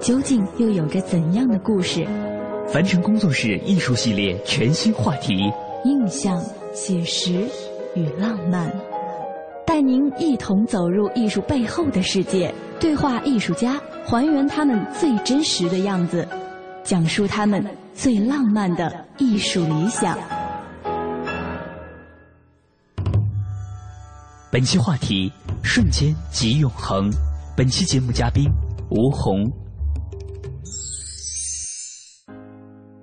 究竟又有着怎样的故事？凡尘工作室艺术系列全新话题：印象、写实与浪漫，带您一同走入艺术背后的世界，对话艺术家，还原他们最真实的样子，讲述他们最浪漫的艺术理想。本期话题：瞬间即永恒。本期节目嘉宾：吴红。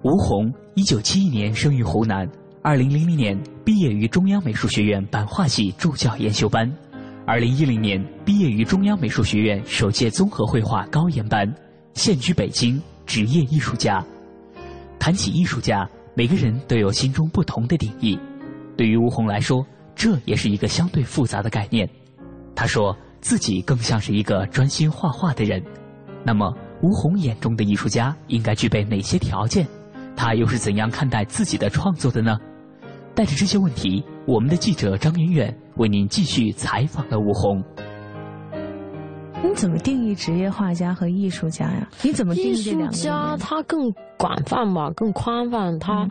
吴红，一九七一年生于湖南，二零零零年毕业于中央美术学院版画系助教研修班，二零一零年毕业于中央美术学院首届综合绘画高研班，现居北京，职业艺术家。谈起艺术家，每个人都有心中不同的定义。对于吴红来说，这也是一个相对复杂的概念。他说自己更像是一个专心画画的人。那么，吴红眼中的艺术家应该具备哪些条件？他又是怎样看待自己的创作的呢？带着这些问题，我们的记者张远远为您继续采访了吴红。你怎么定义职业画家和艺术家呀？你怎么定义这两个？艺术家他更广泛吧，更宽泛。他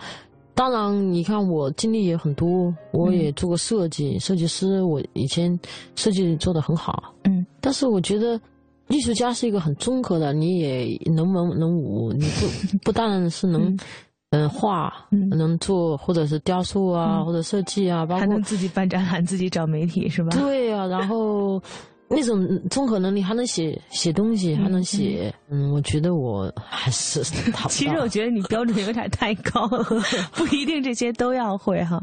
当然，你看我经历也很多，我也做过设计，设计师，我以前设计做的很好。嗯，但是我觉得。艺术家是一个很综合的，你也能文能武，你不不但是能，嗯画，能做或者是雕塑啊，或者设计啊，包括还能自己办展览，自己找媒体是吧？对呀，然后那种综合能力还能写写东西，还能写，嗯，我觉得我还是 其实我觉得你标准有点太高了，不一定这些都要会哈。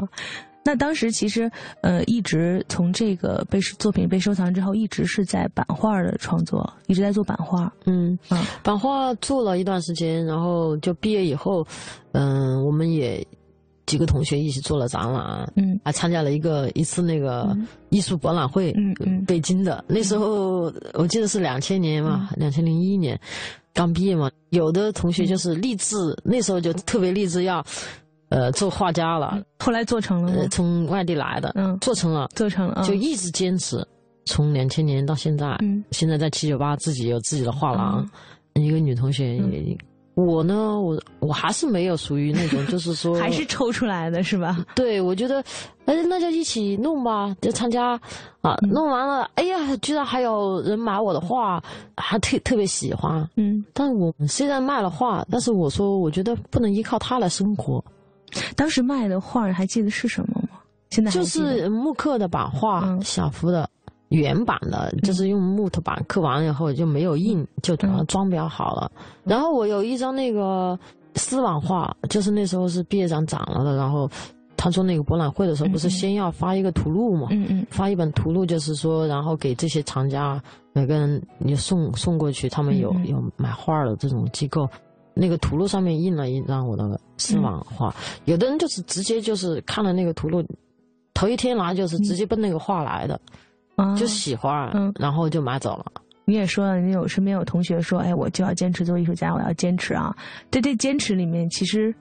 那当时其实，呃，一直从这个被作品被收藏之后，一直是在版画的创作，一直在做版画。嗯，版画做了一段时间，然后就毕业以后，嗯，我们也几个同学一起做了展览，嗯，还参加了一个一次那个艺术博览会，嗯嗯，北京的那时候我记得是两千年嘛，两千零一年刚毕业嘛，有的同学就是立志，那时候就特别立志要。呃，做画家了，后来做成了吗？从外地来的，嗯，做成了，做成了，就一直坚持，从两千年到现在，嗯，现在在七九八自己有自己的画廊，一个女同学也，我呢，我我还是没有属于那种，就是说 还是抽出来的是吧？对，我觉得，哎，那就一起弄吧，就参加啊，弄完了，哎呀，居然还有人买我的画，还特特别喜欢，嗯，但是我虽然卖了画，但是我说，我觉得不能依靠它来生活。当时卖的画还记得是什么吗？现在就是木刻的版画，小幅的原版的，就是用木头板刻完以后就没有印，就把它装裱好了。然后我有一张那个丝网画，就是那时候是毕业展展了的。然后他说那个博览会的时候，不是先要发一个图录嘛？嗯嗯，发一本图录，就是说，然后给这些厂家每个人你送送过去，他们有有买画的这种机构。那个图录上面印了一张我的丝网画，有的人就是直接就是看了那个图录，头一天来就是直接奔那个画来的，就喜欢，然后就买走了。你也说了，你有身边有同学说，哎，我就要坚持做艺术家，我要坚持啊。对这坚持里面，其实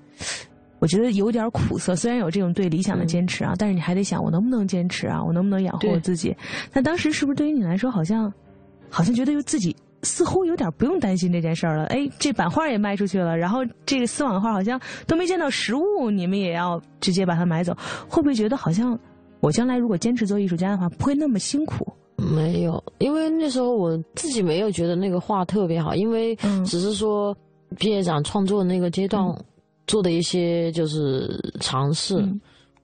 我觉得有点苦涩。虽然有这种对理想的坚持啊，但是你还得想，我能不能坚持啊？我能不能养活我自己？那当时是不是对于你来说，好像好像觉得又自己。似乎有点不用担心这件事儿了。哎，这版画也卖出去了，然后这个丝网画好像都没见到实物，你们也要直接把它买走，会不会觉得好像我将来如果坚持做艺术家的话，不会那么辛苦？没有，因为那时候我自己没有觉得那个画特别好，因为只是说毕业展创作那个阶段做的一些就是尝试，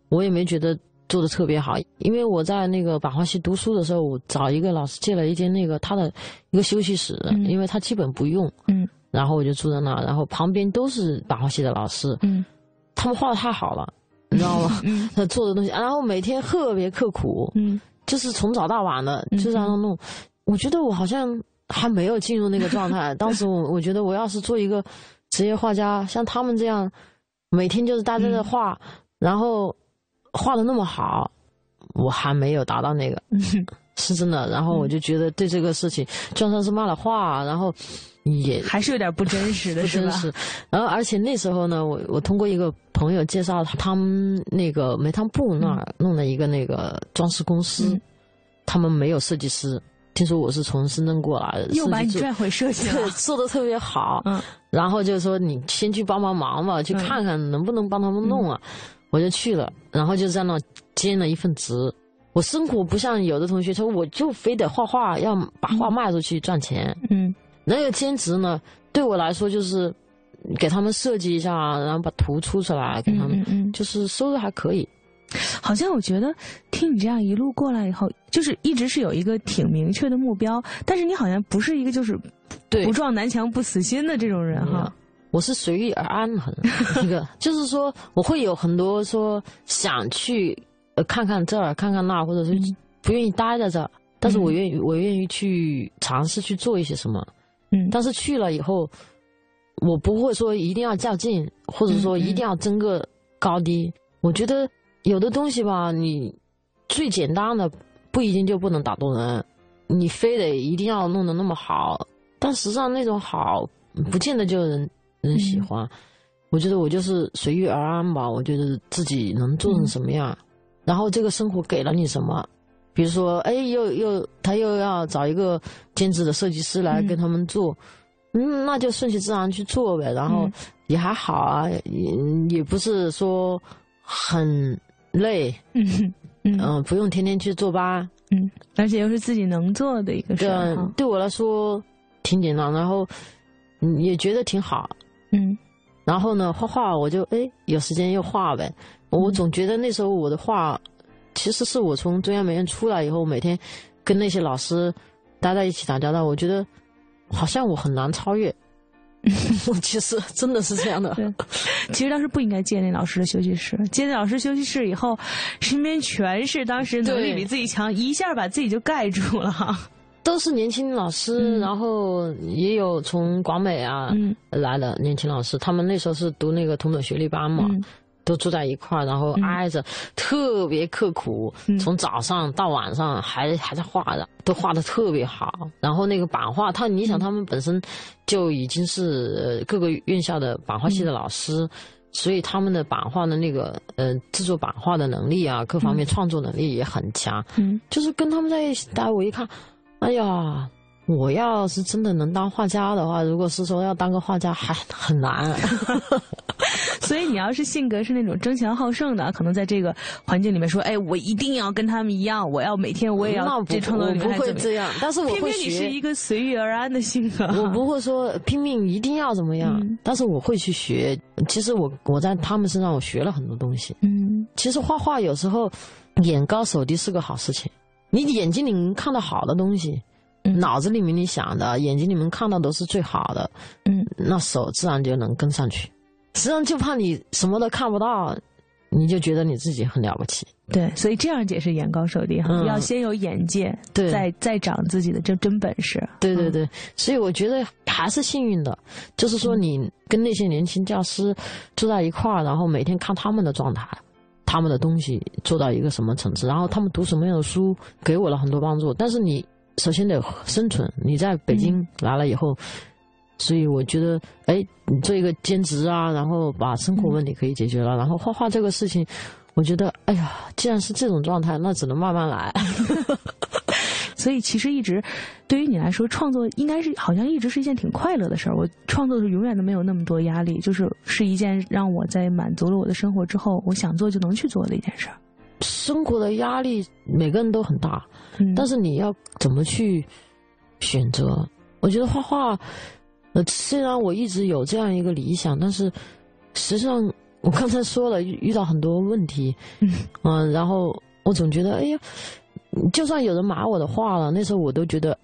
我也没觉得做的特别好，因为我在那个版画系读书的时候，我找一个老师借了一间那个他的一个休息室，因为他基本不用，嗯，然后我就住在那，然后旁边都是版画系的老师，嗯，他们画的太好了，你知道吗？他做的东西，然后每天特别刻苦，嗯，就是从早到晚的就让他弄，我觉得我好像。还没有进入那个状态。当时我我觉得我要是做一个职业画家，像他们这样，每天就是待在这画，然后画的那么好，我还没有达到那个，是真的。然后我就觉得对这个事情，就算是骂了话，然后也还是有点不真实的，是吧？然后而且那时候呢，我我通过一个朋友介绍，他们那个煤炭部那儿弄了一个那个装饰公司，他们没有设计师。听说我是从深圳过来的，又把你拽回设计了，做的特别好。嗯，然后就说你先去帮帮忙吧，去看看能不能帮他们弄啊。我就去了，然后就在那兼了一份职。我生活不像有的同学他说，我就非得画画，要把画卖出去赚钱。嗯，那个兼职呢，对我来说就是给他们设计一下，然后把图出出来给他们，嗯就是收入还可以。好像我觉得听你这样一路过来以后，就是一直是有一个挺明确的目标，但是你好像不是一个就是不撞南墙不死心的这种人哈。我是随遇而安很 一个，就是说我会有很多说想去呃看看这儿看看那，或者是不愿意待在这儿，但是我愿意我愿意去尝试去做一些什么。嗯，但是去了以后，我不会说一定要较劲，或者说一定要争个高低。我觉得。有的东西吧，你最简单的不一定就不能打动人，你非得一定要弄得那么好，但实际上那种好不见得就人人喜欢。我觉得我就是随遇而安吧，我觉得自己能做成什么样，然后这个生活给了你什么，比如说，哎，又又他又要找一个兼职的设计师来跟他们做，嗯，那就顺其自然去做呗，然后也还好啊，也也不是说很。累，嗯。嗯，不用天天去坐班，嗯，而且又是自己能做的一个事儿，对我来说挺简单，然后也觉得挺好，嗯，然后呢，画画我就哎有时间又画呗，我总觉得那时候我的画，其实是我从中央美院出来以后，每天跟那些老师待在一起打交道，我觉得好像我很难超越。我其实真的是这样的。其实当时不应该借那老师的休息室，借那老师休息室以后，身边全是当时能力比自己强，一下把自己就盖住了。都是年轻老师，然后也有从广美啊来的年轻老师，他们那时候是读那个同等学历班嘛。都住在一块儿，然后挨着，特别刻苦，从早上到晚上还还在画的，都画的特别好。然后那个版画，他你想他们本身就已经是各个院校的版画系的老师，所以他们的版画的那个呃制作版画的能力啊，各方面创作能力也很强。嗯，就是跟他们在一起待，我一看，哎呀。我要是真的能当画家的话，如果是说要当个画家，还很难。所以你要是性格是那种争强好胜的，可能在这个环境里面说，哎，我一定要跟他们一样，我要每天我也要这创作。我不会这样，但是我会学。你是一个随遇而安的性格。我不会说拼命一定要怎么样，但是我会去学。其实我我在他们身上我学了很多东西。嗯，其实画画有时候眼高手低是个好事情。你眼睛里能看到好的东西。脑子里面你想的，眼睛里面看到都是最好的，嗯，那手自然就能跟上去。实际上就怕你什么都看不到，你就觉得你自己很了不起。对，所以这样解释眼高手低哈，要先有眼界，对，再再长自己的真真本事。对对对，所以我觉得还是幸运的，就是说你跟那些年轻教师住在一块儿，然后每天看他们的状态，他们的东西做到一个什么层次，然后他们读什么样的书，给我了很多帮助。但是你。首先得生存。你在北京来了以后，所以我觉得，哎，你做一个兼职啊，然后把生活问题可以解决了，然后画画这个事情，我觉得，哎呀，既然是这种状态，那只能慢慢来。所以其实一直对于你来说，创作应该是好像一直是一件挺快乐的事儿。我创作的时候永远都没有那么多压力，就是是一件让我在满足了我的生活之后，我想做就能去做的一件事儿。生活的压力每个人都很大，但是你要怎么去选择？我觉得画画呃，虽然我一直有这样一个理想，但是实际上我刚才说了，遇到很多问题，嗯，然后我总觉得，哎呀，就算有人骂我的话了，那时候我都觉得，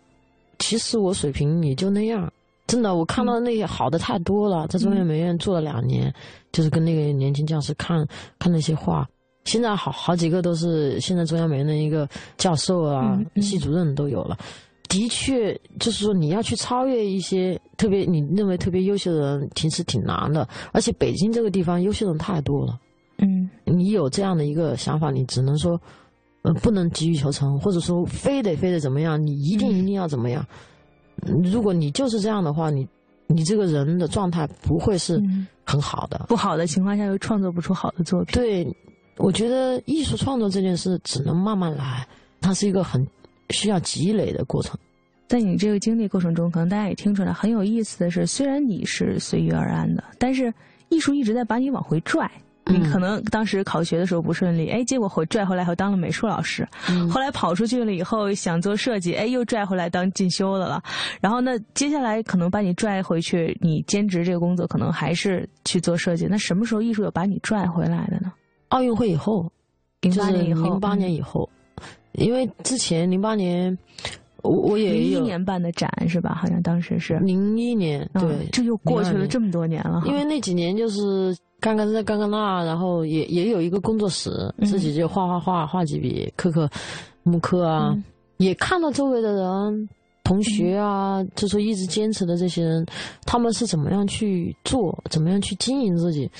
其实我水平也就那样。真的，我看到那些好的太多了，在中央美院做了两年，就是跟那个年轻教师看看那些画。现在好好几个都是现在中央美院的一个教授啊、系主任都有了。的确，就是说你要去超越一些特别你认为特别优秀的人，其实挺难的。而且北京这个地方优秀人太多了。嗯，你有这样的一个想法，你只能说，呃，不能急于求成，或者说非得非得怎么样，你一定一定要怎么样。如果你就是这样的话，你你这个人的状态不会是很好的。不好的情况下又创作不出好的作品。对，我觉得艺术创作这件事只能慢慢来，它是一个很需要积累的过程。在你这个经历过程中，可能大家也听出来很有意思的是，虽然你是随遇而安的，但是艺术一直在把你往回拽。你可能当时考学的时候不顺利，哎，结果回拽回来后当了美术老师，后来跑出去了以后想做设计，哎，又拽回来当进修的了。然后那，接下来可能把你拽回去，你兼职这个工作可能还是去做设计。那什么时候艺术有把你拽回来的呢？奥运会以后，零八年以后，零八年以后，因为之前零八年我我也零一年办的展是吧？好像当时是零一年，对，这又过去了这么多年了。因为那几年就是。刚刚在刚刚那，然后也也有一个工作室，自己就画画画画几笔，刻刻木刻啊。也看到周围的人、同学啊，就说一直坚持的这些人，他们是怎么样去做，怎么样去经营自己。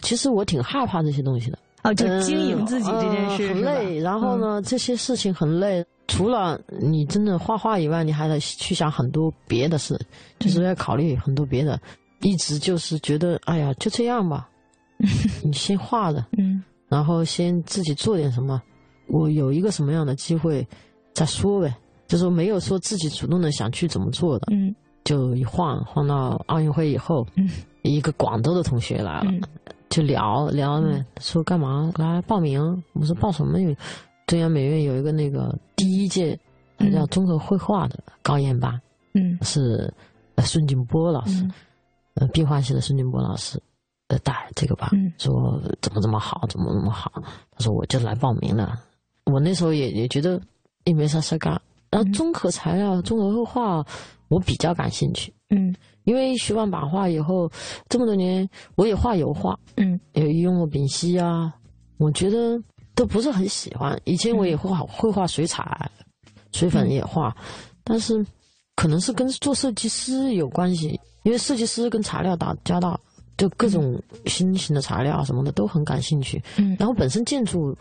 其实我挺害怕这些东西的。哦，就经营自己这件事很累。然后呢，这些事情很累。除了你真的画画以外，你还得去想很多别的事，就是要考虑很多别的。一直就是觉得，哎呀，就这样吧。你先画着，嗯，然后先自己做点什么。我有一个什么样的机会再说呗，就说没有说自己主动的想去怎么做的，嗯，就一晃晃到奥运会以后，嗯，一个广州的同学来了，就聊聊呢，说干嘛来报名？我说报什么？中央美院有一个那个第一届叫综合绘画的高研班，嗯，是孙景波老师，呃，壁画系的孙景波老师。带这个吧，说怎么怎么好，怎么怎么好。他说我就来报名了。我那时候也也觉得也没啥事干。然后综合材料、综合绘画，我比较感兴趣。嗯，因为学完版画以后，这么多年我也画油画，嗯，也用过丙烯啊。我觉得都不是很喜欢。以前我也画会画水彩，水粉也画，但是可能是跟做设计师有关系，因为设计师跟材料打交道。就各种新型的材料啊什么的都很感兴趣，嗯，然后本身建筑，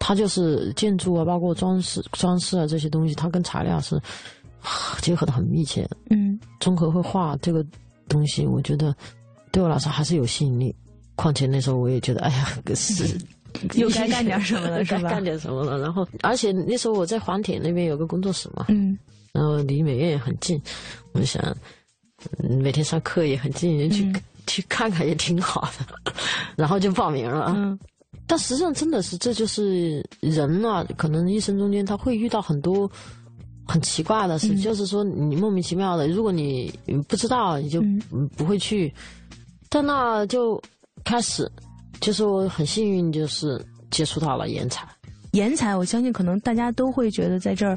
它就是建筑啊，包括装饰、装饰啊这些东西，它跟材料是结合的很密切的，嗯，综合绘画这个东西，我觉得对我来说还是有吸引力。况且那时候我也觉得，哎呀，是 又该干点什么了，是吧？干点什么了？然后，而且那时候我在黄铁那边有个工作室嘛，嗯，然后离美院也很近，我就想，每天上课也很近，去。去看看也挺好的，然后就报名了。嗯，但实际上真的是，这就是人啊，可能一生中间他会遇到很多很奇怪的事，就是说你莫名其妙的，如果你不知道，你就不会去。但那就开始，就是我很幸运，就是接触到了颜彩。颜彩，我相信可能大家都会觉得在这儿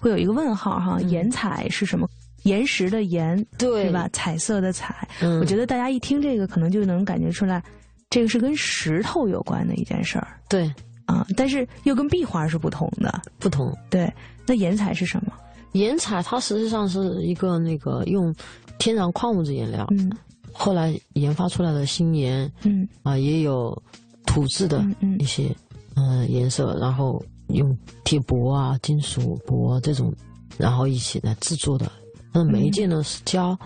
会有一个问号哈，颜彩是什么？岩石的岩，对吧？彩色的彩，我觉得大家一听这个，可能就能感觉出来，这个是跟石头有关的一件事儿。对，啊，但是又跟壁画是不同的。不同。对，那岩彩是什么？岩彩它实际上是一个那个用天然矿物质颜料，嗯，后来研发出来的新颜，嗯，啊，也有土质的一些嗯颜色，然后用铁箔啊、金属箔这种，然后一起来制作的。那每一件呢是胶，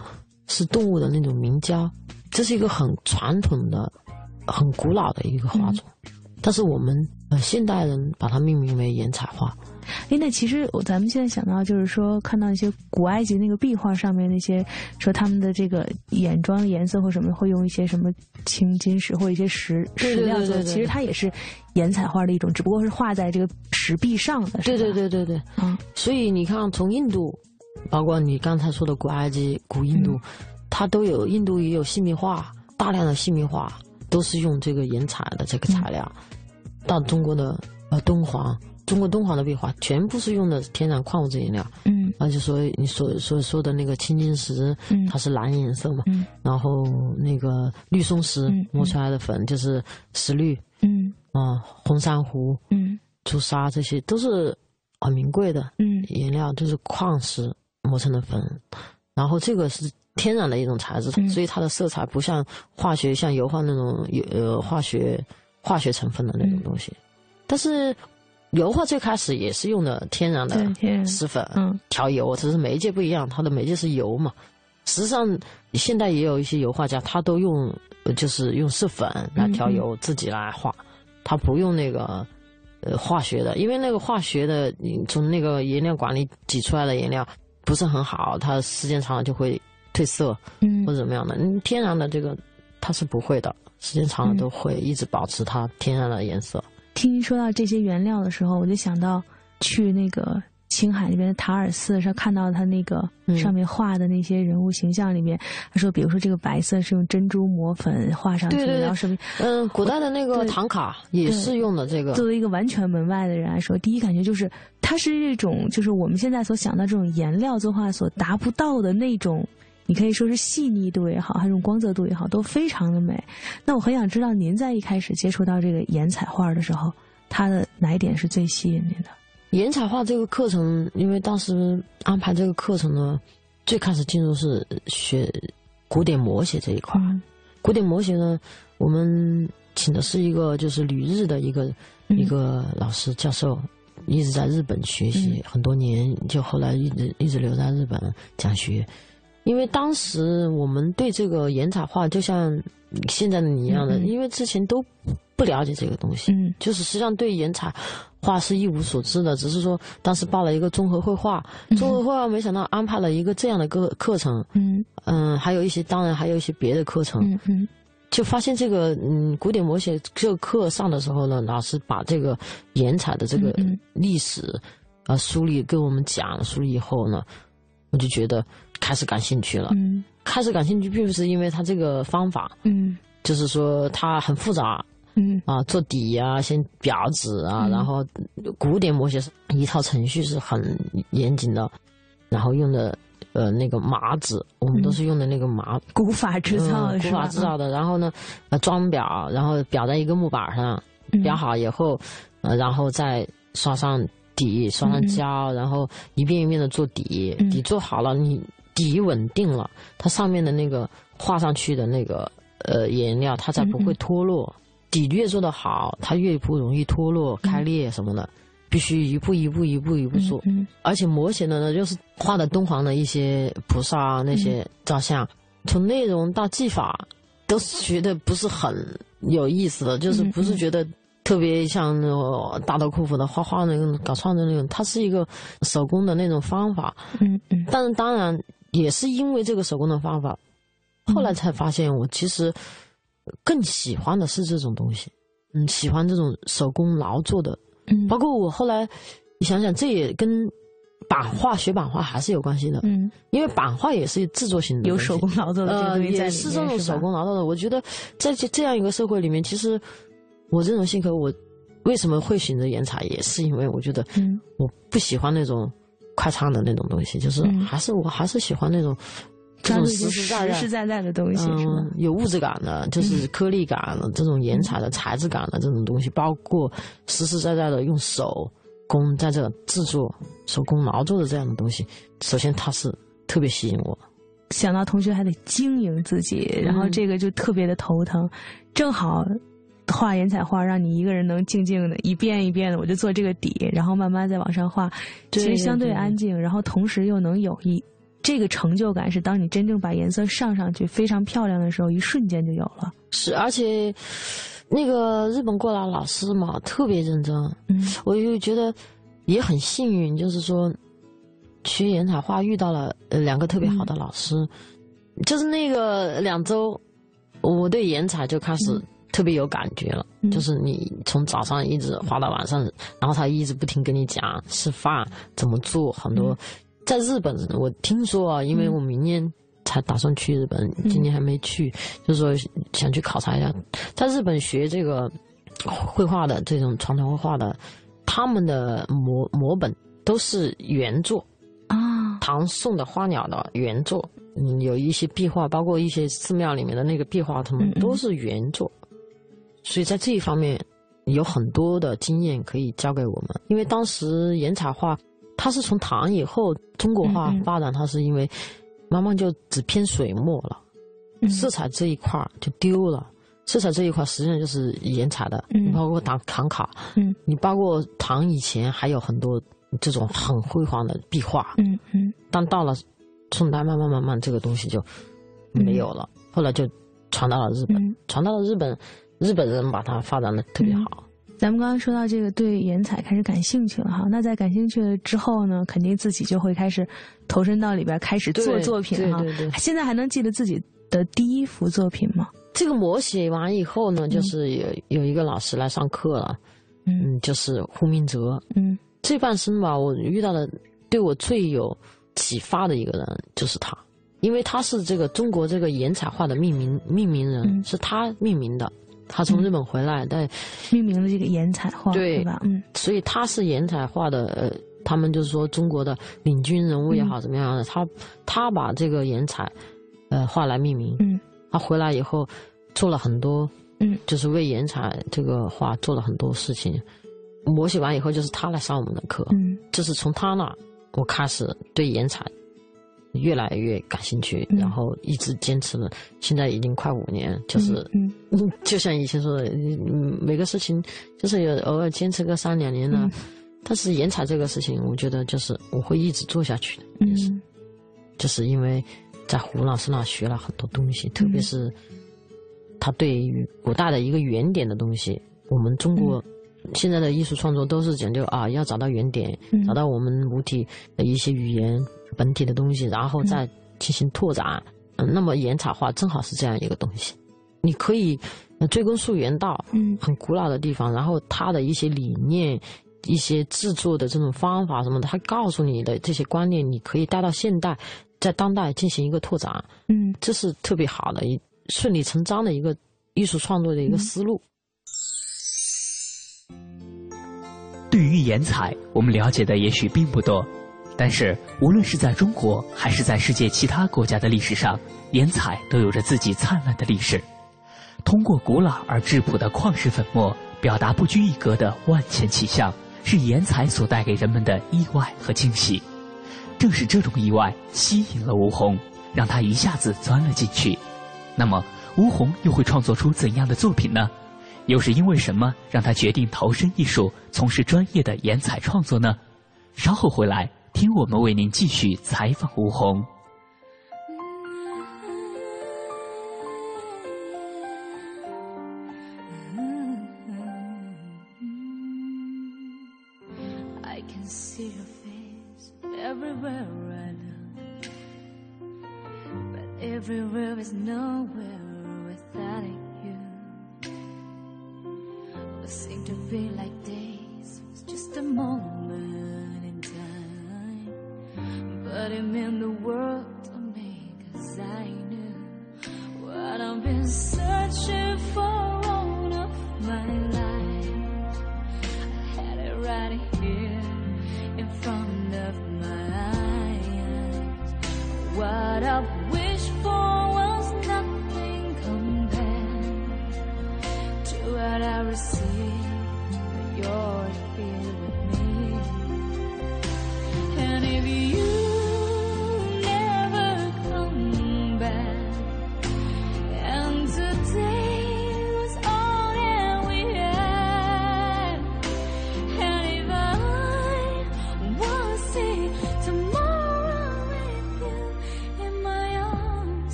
是动物的那种明胶，这是一个很传统的、很古老的一个画种，但是我们呃现代人把它命名为岩彩画。哎，那其实我咱们现在想到就是说，看到一些古埃及那个壁画上面那些说他们的这个眼妆颜色或什么会用一些什么青金石或一些石石料做，其实它也是岩彩画的一种，只不过是画在这个石壁上的。对对对对对，嗯，所以你看从印度。包括你刚才说的古埃及、古印度，它它都有印度也有细密画，大量的细密画都是用这个岩彩的这个材料。到中国的呃敦煌，中国敦煌的壁画全部是用的天然矿物质颜料。嗯，而且说你所所说的那个青金石，它是蓝颜色嘛。嗯，然后那个绿松石磨出来的粉就是石绿。嗯，啊，红珊瑚。嗯，朱砂这些都是很名贵的。嗯，颜料就是矿石磨成的粉，然后这个是天然的一种材质，所以它的色彩不像化学，像油画那种有呃化学。化学成分的那种东西，但是油画最开始也是用的天然的石粉嗯。调油，只是媒介不一样，它的媒介是油嘛。实际上，现在也有一些油画家，他都用就是用石粉来调油，自己来画，他不用那个呃化学的，因为那个化学的你从那个颜料管里挤出来的颜料不是很好，它时间长了就会褪色，嗯，或者怎么样的。嗯，天然的这个它是不会的。时间长了都会一直保持它天然的颜色。听您说到这些原料的时候，我就想到去那个青海那边的塔尔寺上看到他那个上面画的那些人物形象里面，他说，比如说这个白色是用珍珠磨粉画上去的，然后什么，嗯，古代的那个唐卡也是用的这个。作为一个完全门外的人来说，第一感觉就是它是一种就是我们现在所想到这种颜料作画所达不到的那种。你可以说是细腻度也好，还是光泽度也好，都非常的美。那我很想知道，您在一开始接触到这个颜彩画的时候，它的哪一点是最吸引您的？颜彩画这个课程，因为当时安排这个课程呢，最开始进入是学古典摹写这一块。古典摹写呢，我们请的是一个就是旅日的一个一个老师教授，一直在日本学习很多年，就后来一直一直留在日本讲学。因为当时我们对这个岩彩画就像现在的你一样的，因为之前都不了解这个东西，嗯，就是实际上对岩彩画是一无所知的，只是说当时报了一个综合绘画，综合绘画没想到安排了一个这样的个课程，嗯。嗯，还有一些当然还有一些别的课程，嗯嗯，就发现这个嗯古典摹写这个课上的时候呢，老师把这个岩彩的这个历史啊梳理给我们讲梳理以后呢，我就觉得。开始感兴趣了，嗯，开始感兴趣并不是因为他这个方法，嗯，就是说它很复杂，嗯。啊，做底啊，先裱纸啊，然后古典模写是一套程序是很严谨的，然后用的呃那个麻纸，我们都是用的那个麻，古法制造的，古法制造的，然后呢，呃装裱，然后裱在一个木板上，裱好以后，呃，然后再刷上底，刷上胶，然后一遍一遍的做底，底做好了你。底稳定了，它上面的那个画上去的那个呃颜料，它才不会脱落。底越做得好，它越不容易脱落、开裂什么的。必须一步一步、一步一步做。而且模型的呢，就是画的敦煌的一些菩萨啊那些照相，从内容到技法，都是觉得不是很有意思的，就是不是觉得特别像那种大刀阔斧的画画那种搞创作那种。它是一个手工的那种方法。嗯嗯。但是当然。也是因为这个手工的方法，后来才发现我其实更喜欢的是这种东西，嗯，喜欢这种手工劳作的，嗯，包括我后来你想想，这也跟版画学版画还是有关系的，嗯，因为版画也是制作型的，有手工劳作的，呃，也是这种手工劳作的。我觉得在这这样一个社会里面，其实我这种性格，我为什么会选择岩茶，也是因为我觉得，嗯，我不喜欢那种。快唱的那种东西，就是还是我还是喜欢那种这种实实在实在在的东西，嗯，有物质感的，就是颗粒感的这种颜彩的材质感的这种东西，包括实实在在的用手工在这制作手工劳作的这样的东西，首先它是特别吸引我。想到同学还得经营自己，然后这个就特别的头疼，正好。画颜彩画，让你一个人能静静的一遍一遍的，我就做这个底，然后慢慢再往上画，其实相对。安静，然后同时又能有一这个成就感，是当你真正把颜色上上去非常漂亮的时候，一瞬间就有了。是，而且那个日本过来老师嘛，特别认真，嗯，我就觉得也很幸运，就是说学岩彩画遇到了两个特别好的老师，就是那个两周，我对岩彩就开始。特别有感觉了，就是你从早上一直画到晚上，然后他一直不停跟你讲示范怎么做。很多在日本，我听说啊，因为我明年才打算去日本，今年还没去，就是说想去考察一下，在日本学这个绘画的这种传统绘画的，他们的摹摹本都是原作啊，唐宋的花鸟的原作，嗯，有一些壁画，包括一些寺庙里面的那个壁画，他们都是原作，所以在这一方面有很多的经验可以教给我们，因为当时岩彩画。它是从唐以后中国画发展，它是因为慢慢就只偏水墨了，色彩这一块就丢了。色彩这一块实际上就是颜彩的，包括唐唐卡，你包括唐以前还有很多这种很辉煌的壁画，嗯嗯。但到了宋代，慢慢慢慢这个东西就没有了。后来就传到了日本，传到了日本，日本人把它发展的特别好。咱们刚刚说到这个对颜彩开始感兴趣了哈，那在感兴趣了之后呢，肯定自己就会开始投身到里边开始做作品哈。现在还能记得自己的第一幅作品吗？这个摹写完以后呢，就是有有一个老师来上课了，嗯，就是胡明哲，嗯，这半生吧，我遇到的对我最有启发的一个人就是他，因为他是这个中国这个颜彩画的命名命名人，是他命名的。他从日本回来，但命名了这个岩彩画，对吧？嗯，所以他是岩彩画的，呃，他们就是说中国的领军人物也好，怎么样的，他他把这个岩彩，呃，画来命名。嗯，他回来以后做了很多，嗯，就是为岩彩这个画做了很多事情。摹写完以后，就是他来上我们的课。嗯，就是从他那，我开始对岩彩。越来越感兴趣，然后一直坚持了，现在已经快五年。就是，嗯，就像以前说的，嗯，每个事情就是有偶尔坚持个三两年呢。但是岩彩这个事情，我觉得就是我会一直做下去的。嗯，就是因为在胡老师那学了很多东西，特别是他对于古代的一个原点的东西，我们中国现在的艺术创作都是讲究啊，要找到原点，找到我们母体的一些语言。本体的东西，然后再进行拓展。嗯，那么岩彩画正好是这样一个东西，你可以追根溯源到嗯很古老的地方，然后它的一些理念、一些制作的这种方法什么的，它告诉你的这些观念，你可以带到现代，在当代进行一个拓展。嗯，这是特别好的一顺理成章的一个艺术创作的一个思路。对于岩彩，我们了解的也许并不多。但是，无论是在中国还是在世界其他国家的历史上，颜彩都有着自己灿烂的历史。通过古老而质朴的矿石粉末，表达不拘一格的万千气象，是颜彩所带给人们的意外和惊喜。正是这种意外吸引了吴红，让他一下子钻了进去。那么，吴红又会创作出怎样的作品呢？又是因为什么让他决定投身艺术，从事专业的颜彩创作呢？稍后回来。听我们为您继续采访吴红。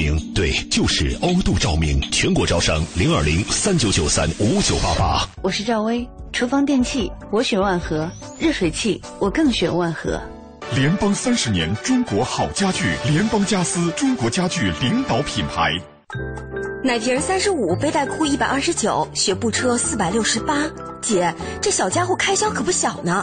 明，对，就是欧度照明，全国招商零二零三九九三五九八八。我是赵薇，厨房电器我选万和，热水器我更选万和。联邦三十年中国好家具，联邦家私中国家具领导品牌。奶瓶三十五，背带裤一百二十九，学步车四百六十八。姐，这小家伙开销可不小呢。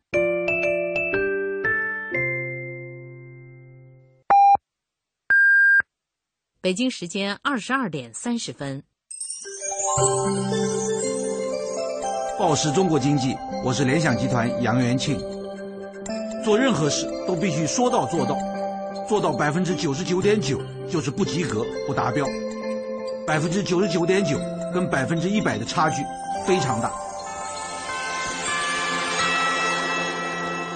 北京时间二十二点三十分。报时中国经济，我是联想集团杨元庆。做任何事都必须说到做到，做到百分之九十九点九就是不及格、不达标。百分之九十九点九跟百分之一百的差距非常大。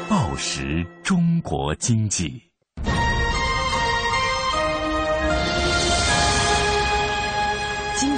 报时中国经济。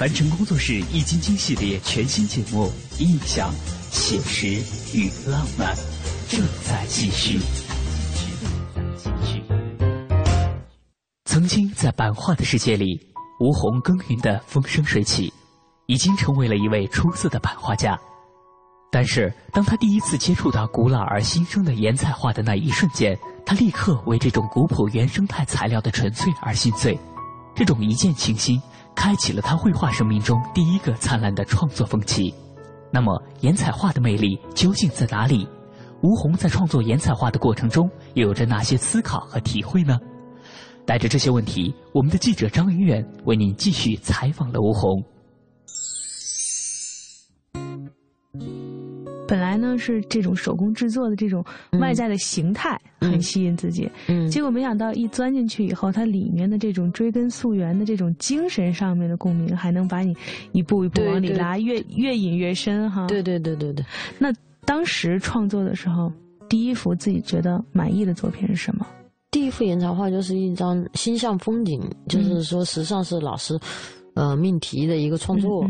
凡尘工作室易筋经系列全新节目《印象、写实与浪漫》正在继续。曾经在版画的世界里，吴红耕耘的风生水起，已经成为了一位出色的版画家。但是，当他第一次接触到古老而新生的颜彩画的那一瞬间，他立刻为这种古朴原生态材料的纯粹而心碎。这种一见倾心，开启了他绘画生命中第一个灿烂的创作风气。那么，颜彩画的魅力究竟在哪里？吴红在创作颜彩画的过程中，又有着哪些思考和体会呢？带着这些问题，我们的记者张云远为您继续采访了吴红。本来呢是这种手工制作的这种外在的形态很吸引自己，嗯，结果没想到一钻进去以后，它里面的这种追根溯源的这种精神上面的共鸣，还能把你一步一步往里拉，越越引越深哈。对对对对对。那当时创作的时候，第一幅自己觉得满意的作品是什么？第一幅岩彩画就是一张心象风景，就是说实际上是老师，呃，命题的一个创作，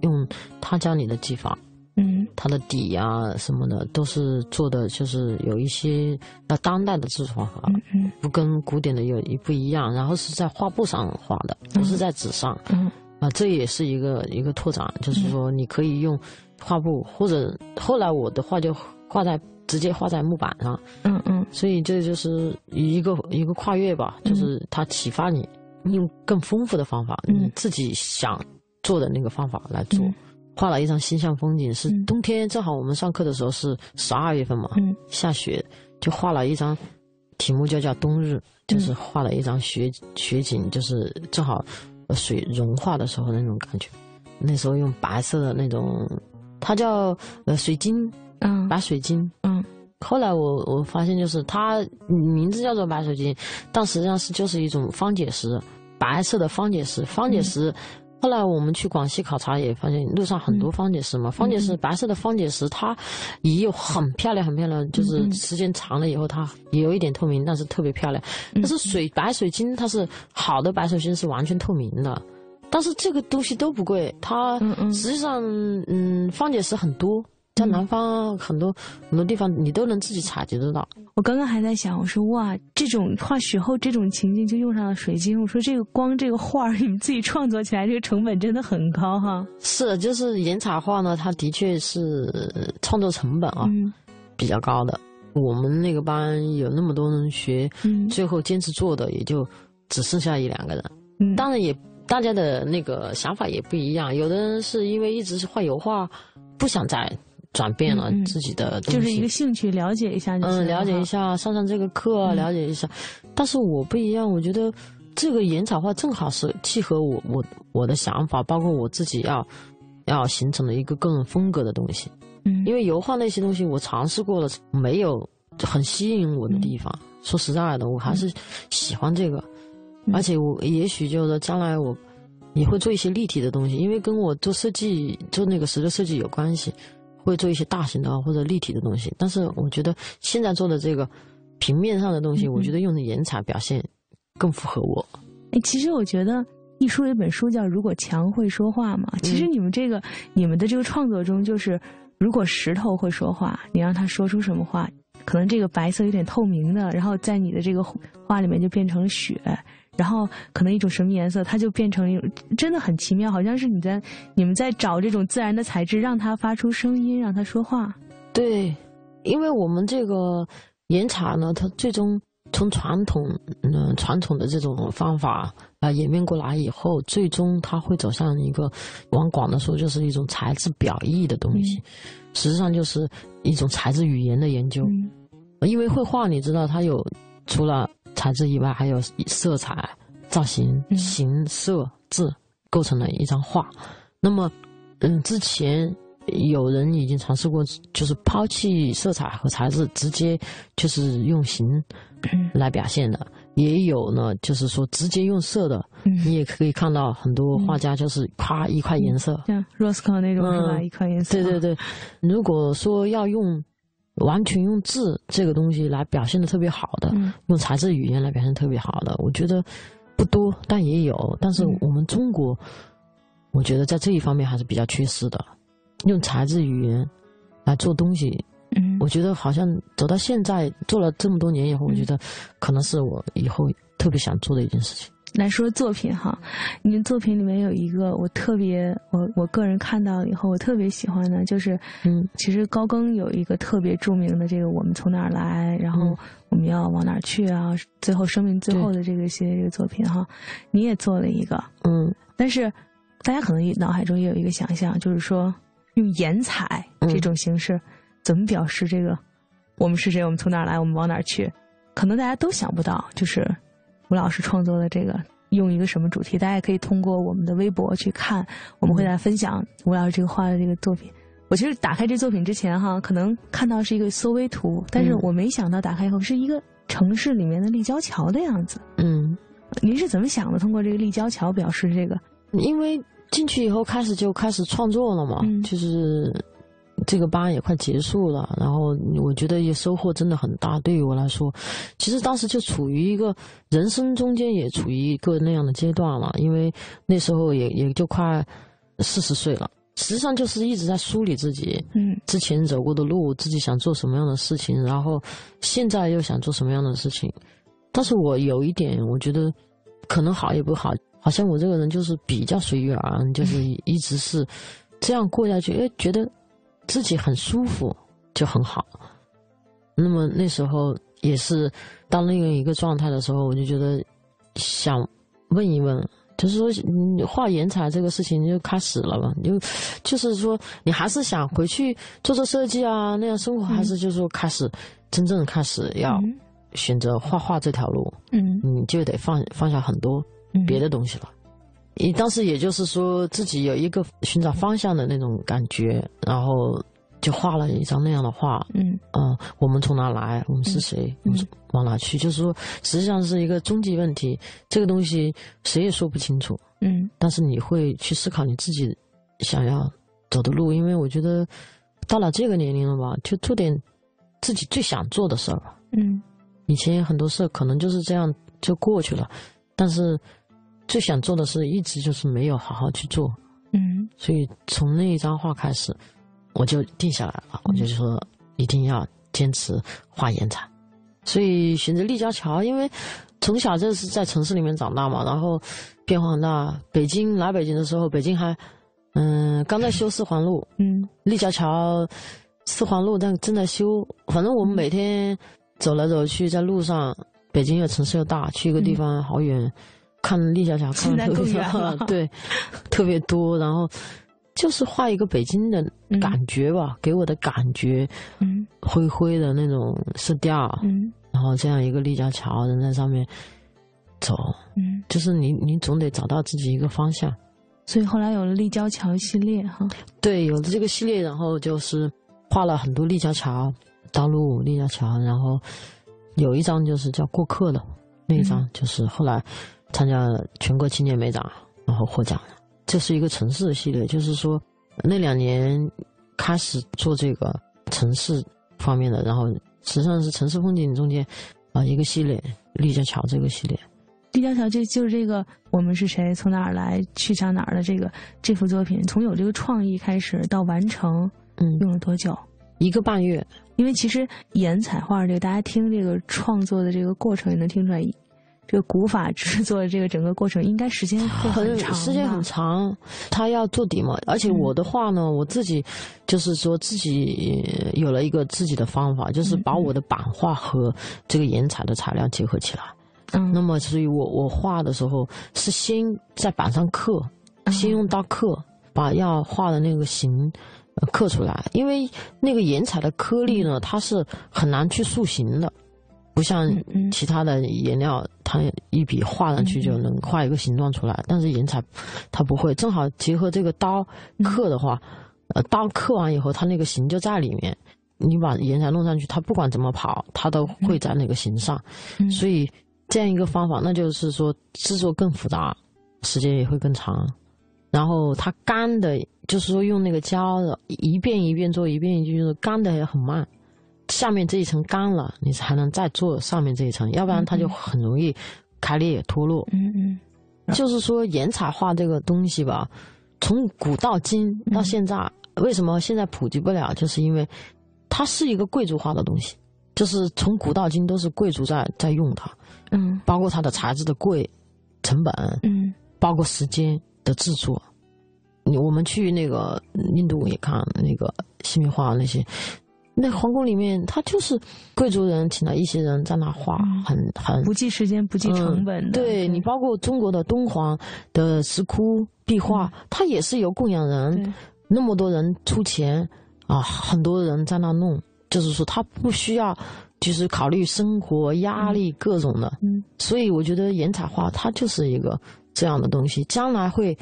用他教你的技法，嗯，它的底啊什么的都是做的，就是有一些要当代的制作方法，嗯，不跟古典的有一不一样，然后是在画布上画的，不是在纸上，嗯，啊，这也是一个一个拓展，就是说你可以用画布，或者后来我的画就画在。直接画在木板上，嗯嗯，所以这就是一个一个跨越吧，就是它启发你用更丰富的方法，你自己想做的那个方法来做。画了一张心象风景，是冬天，正好我们上课的时候是十二月份嘛，下雪，就画了一张，题目就叫冬日，就是画了一张雪雪景，就是正好水融化的时候那种感觉。那时候用白色的那种，它叫呃水晶。嗯，白水晶。嗯，后来我我发现，就是它名字叫做白水晶，但实际上是就是一种方解石，白色的方解石。方解石，后来我们去广西考察也发现，路上很多方解石嘛。方解石，白色的方解石，它也有很漂亮，很漂亮。就是时间长了以后，它也有一点透明，但是特别漂亮。但是水白水晶，它是好的白水晶是完全透明的，但是这个东西都不贵。它实际上，嗯，方解石很多。在南方很多很多地方，你都能自己采集得到。我刚刚还在想，我说哇，这种画雪后这种情境就用上了水晶。我说这个光这个画儿你们自己创作起来，这个成本真的很高哈。是，就是岩彩画呢，它的确是创作成本啊比较高的。我们那个班有那么多人学，最后坚持做的也就只剩下一两个人。当然也大家的那个想法也不一样，有的人是因为一直是画油画，不想再。转变了自己的东西，就是一个兴趣，了解一下就嗯，了解一下，上上这个课，了解一下。但是我不一样，我觉得这个颜彩画正好是契合我我我的想法，包括我自己要要形成的一个个人风格的东西。嗯，因为油画那些东西我尝试过了，没有很吸引我的地方。说实在的，我还是喜欢这个，而且我也许就是将来我也会做一些立体的东西，因为跟我做设计做那个石头设计有关系。会做一些大型的或者立体的东西，但是我觉得现在做的这个平面上的东西，我觉得用的颜彩表现更符合我。哎，其实我觉得一书有一本书叫《如果墙会说话》嘛，其实你们这个你们的这个创作中，就是如果石头会说话，你让它说出什么话？可能这个白色有点透明的，然后在你的这个画里面就变成了雪。然后可能一种什么颜色，它就变成一种真的很奇妙，好像是你在你们在找这种自然的材质，让它发出声音，让它说话。对，因为我们这个岩茶呢，它最终从传统嗯传统的这种方法啊演变过来以后，最终它会走向一个往广的说，就是一种材质表意的东西，实际上就是一种材质语言的研究。因为绘画，你知道它有除了。材质以外，还有色彩、造型、形色字构成了一张画。那么，嗯，之前有人已经尝试过，就是抛弃色彩和材质，直接就是用形来表现的。也有呢，就是说直接用色的，你也可以看到很多画家就是夸一块颜色，像 Roscoe 那种是吧？一块颜色。对对对，如果说要用完全用字这个东西来表现的特别好的，用材质语言来表现特别好的，我觉得不多，但也有。但是我们中国，我觉得在这一方面还是比较缺失的，用材质语言来做东西。嗯，我觉得好像走到现在做了这么多年以后，我觉得可能是我以后特别想做的一件事情。来说作品哈，你的作品里面有一个我特别我我个人看到以后我特别喜欢的，就是嗯，其实高更有一个特别著名的这个我们从哪儿来，然后我们要往哪儿去啊，最后生命最后的这个系列这个作品哈，你也做了一个嗯，但是大家可能脑海中也有一个想象，就是说用颜彩这种形式。怎么表示这个？我们是谁？我们从哪儿来？我们往哪儿去？可能大家都想不到。就是吴老师创作的这个，用一个什么主题？大家可以通过我们的微博去看，我们会来分享吴老师这个画的这个作品。我其实打开这作品之前哈，可能看到是一个缩微图，但是我没想到打开以后是一个城市里面的立交桥的样子。嗯，您是怎么想的？通过这个立交桥表示这个？因为进去以后开始就开始创作了嘛，就是。这个班也快结束了，然后我觉得也收获真的很大。对于我来说，其实当时就处于一个人生中间，也处于一个那样的阶段了。因为那时候也也就快四十岁了，实际上就是一直在梳理自己，嗯，之前走过的路，自己想做什么样的事情，然后现在又想做什么样的事情。但是我有一点，我觉得可能好也不好，好像我这个人就是比较随遇而安，就是 一直是这样过下去，哎，觉得。自己很舒服就很好。那么那时候也是到那样一个状态的时候，我就觉得想问一问，就是说你画颜彩这个事情就开始了嘛？就就是说你还是想回去做做设计啊，那样生活，还是就是说开始真正开始要选择画画这条路？嗯，你就得放放下很多别的东西了。你当时也就是说自己有一个寻找方向的那种感觉，然后就画了一张那样的画。嗯，啊，我们从哪来？我们是谁？我们往哪去？就是说，实际上是一个终极问题。这个东西谁也说不清楚。嗯，但是你会去思考你自己想要走的路，因为我觉得到了这个年龄了吧，就做点自己最想做的事儿吧。嗯，以前很多事可能就是这样就过去了，但是。最想做的事，一直就是没有好好去做，嗯，所以从那一张画开始，我就定下来了，我就说一定要坚持画颜彩，所以选择立交桥，因为从小就是在城市里面长大嘛，然后变化很大。北京来北京的时候，北京还嗯刚在修四环路，嗯，立交桥四环路但正在修，反正我们每天走来走去，在路上，北京又城市又大，去一个地方好远。看立交桥，看的特别对，特别多。然后就是画一个北京的感觉吧，给我的感觉，嗯，灰灰的那种色调，嗯，然后这样一个立交桥，人在上面走，嗯，就是你你总得找到自己一个方向。所以后来有了立交桥系列哈，对，有了这个系列，然后就是画了很多立交桥道路、立交桥，然后有一张就是叫过客的那一张，就是后来。参加全国青年美展，然后获奖了。这是一个城市的系列，就是说那两年开始做这个城市方面的，然后实际上是城市风景中间啊一个系列，立交桥这个系列。立交桥就就是这个我们是谁，从哪儿来，去向哪儿的这个这幅作品，从有这个创意开始到完成，嗯，用了多久？一个半月。因为其实颜彩画这个，大家听这个创作的这个过程也能听出来。这个古法制作的这个整个过程应该时间会很长，时间很长。他要做底嘛，而且我的话呢，我自己就是说自己有了一个自己的方法，就是把我的版画和这个岩彩的材料结合起来。嗯，那么所以我我画的时候是先在板上刻，先用刀刻，把要画的那个形刻出来，因为那个岩彩的颗粒呢，它是很难去塑形的。不像其他的颜料，它一笔画上去就能画一个形状出来。但是颜彩，它不会。正好结合这个刀刻的话，呃，刀刻完以后，它那个形就在里面。你把颜彩弄上去，它不管怎么跑，它都会在那个形上。所以这样一个方法，那就是说制作更复杂，时间也会更长。然后它干的，就是说用那个胶的，一遍一遍做，一遍一遍做，干的也很慢。下面这一层干了，你才能再做上面这一层，要不然它就很容易开裂脱落。嗯嗯。就是说岩彩画这个东西吧，从古到今到现在，为什么现在普及不了？就是因为它是一个贵族化的东西，就是从古到今都是贵族在在用它。嗯。包括它的材质的贵，成本。嗯。包括时间。的制作，你我们去那个印度也看那个西米画那些，那皇宫里面，他就是贵族人请了一些人在那画，很很不计时间、不计成本的。对你，包括中国的敦煌的石窟壁画，它也是由供养人那么多人出钱啊，很多人在那弄，就是说他不需要，就是考虑生活压力各种的。嗯，所以我觉得岩彩画它就是一个。这样的东西将来会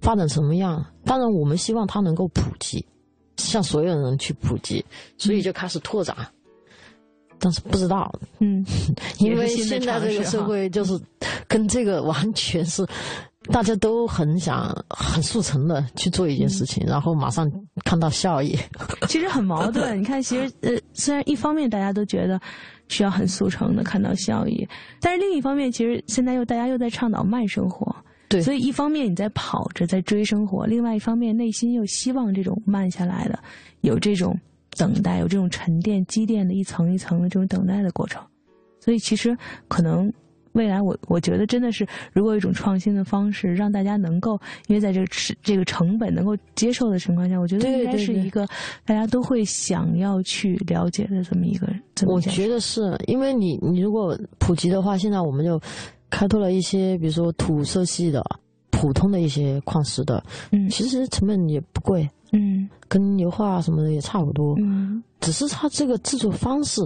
发展什么样？当然，我们希望它能够普及，向所有人去普及，所以就开始拓展。但是不知道，嗯，因为现在这个社会就是跟这个完全是大家都很想很速成的去做一件事情，然后马上看到效益。其实很矛盾。你看，其实呃，虽然一方面大家都觉得。需要很速成的看到效益，但是另一方面，其实现在又大家又在倡导慢生活，对，所以一方面你在跑着在追生活，另外一方面内心又希望这种慢下来的，有这种等待，有这种沉淀积淀的一层一层的这种等待的过程，所以其实可能。未来，我我觉得真的是，如果有一种创新的方式，让大家能够，因为在这个吃这个成本能够接受的情况下，我觉得应该是一个大家都会想要去了解的这么一个。我觉得是因为你你如果普及的话，现在我们就开拓了一些，比如说土色系的、普通的一些矿石的，嗯，其实成本也不贵。嗯，跟油画什么的也差不多，嗯，只是它这个制作方式、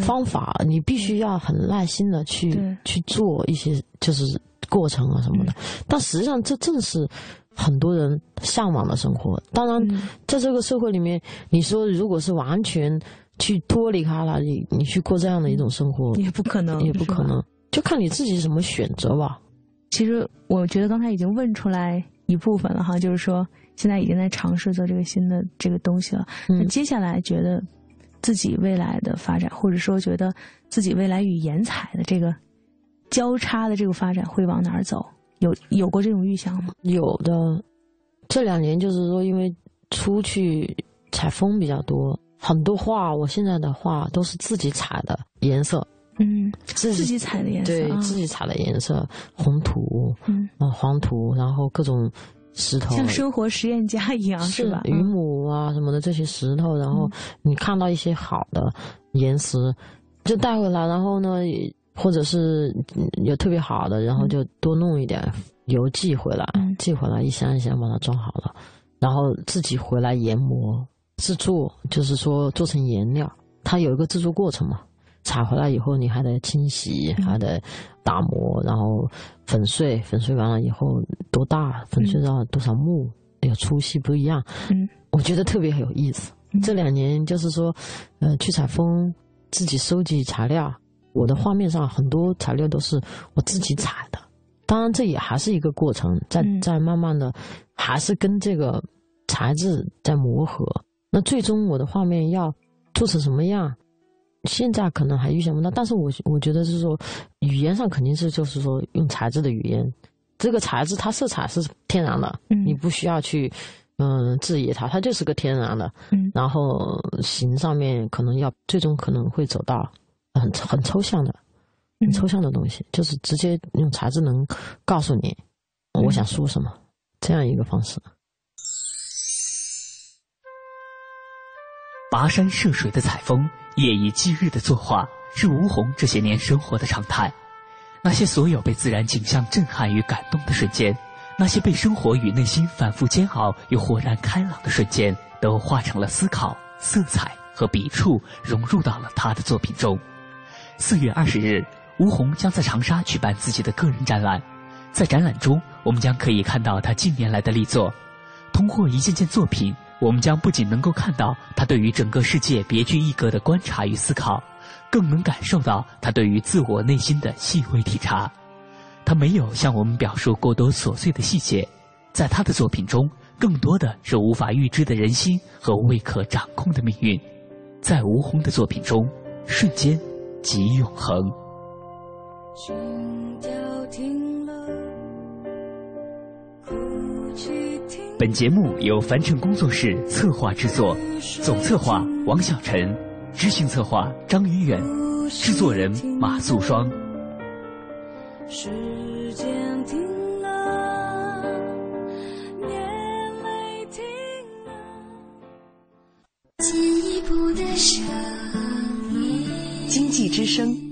方法，你必须要很耐心的去去做一些就是过程啊什么的。但实际上，这正是很多人向往的生活。当然，在这个社会里面，你说如果是完全去脱离开了，你你去过这样的一种生活，也不可能，也不可能，就看你自己怎么选择吧。其实，我觉得刚才已经问出来一部分了哈，就是说。现在已经在尝试做这个新的这个东西了。那接下来觉得自己未来的发展，或者说觉得自己未来与颜彩的这个交叉的这个发展会往哪儿走？有有过这种预想吗？有的，这两年就是说，因为出去采风比较多，很多画，我现在的画都是自己采的颜色。嗯，自己采的颜色，对自己采的颜色，红土，嗯，黄土，然后各种。石头像生活实验家一样，是吧？云母啊什么的这些石头，然后你看到一些好的岩石，就带回来，然后呢，或者是有特别好的，然后就多弄一点邮寄回来，寄回来一箱一箱把它装好了，然后自己回来研磨制作，就是说做成颜料，它有一个制作过程嘛。采回来以后，你还得清洗，还得打磨，然后粉碎，粉碎完了以后多大，粉碎到多少目，那个粗细不一样。嗯，我觉得特别有意思。这两年就是说，呃，去采风，自己收集材料。我的画面上很多材料都是我自己采的，当然这也还是一个过程，在在慢慢的，还是跟这个材质在磨合。那最终我的画面要做成什么样？现在可能还预想不到，但是我我觉得是说，语言上肯定是就是说用材质的语言，这个材质它色彩是天然的，你不需要去嗯质疑它，它就是个天然的。嗯，然后形上面可能要最终可能会走到很很抽象的、很抽象的东西，就是直接用材质能告诉你我想说什么这样一个方式。跋山涉水的采风，夜以继日的作画，是吴红这些年生活的常态。那些所有被自然景象震撼与感动的瞬间，那些被生活与内心反复煎熬又豁然开朗的瞬间，都化成了思考、色彩和笔触，融入到了他的作品中。四月二十日，吴红将在长沙举办自己的个人展览，在展览中，我们将可以看到他近年来的力作，通过一件件作品。我们将不仅能够看到他对于整个世界别具一格的观察与思考，更能感受到他对于自我内心的细微体察。他没有向我们表述过多琐碎的细节，在他的作品中，更多的是无法预知的人心和未可掌控的命运。在吴红的作品中，瞬间即永恒。心跳停了，哭泣本节目由凡尘工作室策划制作，总策划王小晨，执行策划张云远，制作人马素双。时间停了，眼泪停了。进一步的声音，经济之声。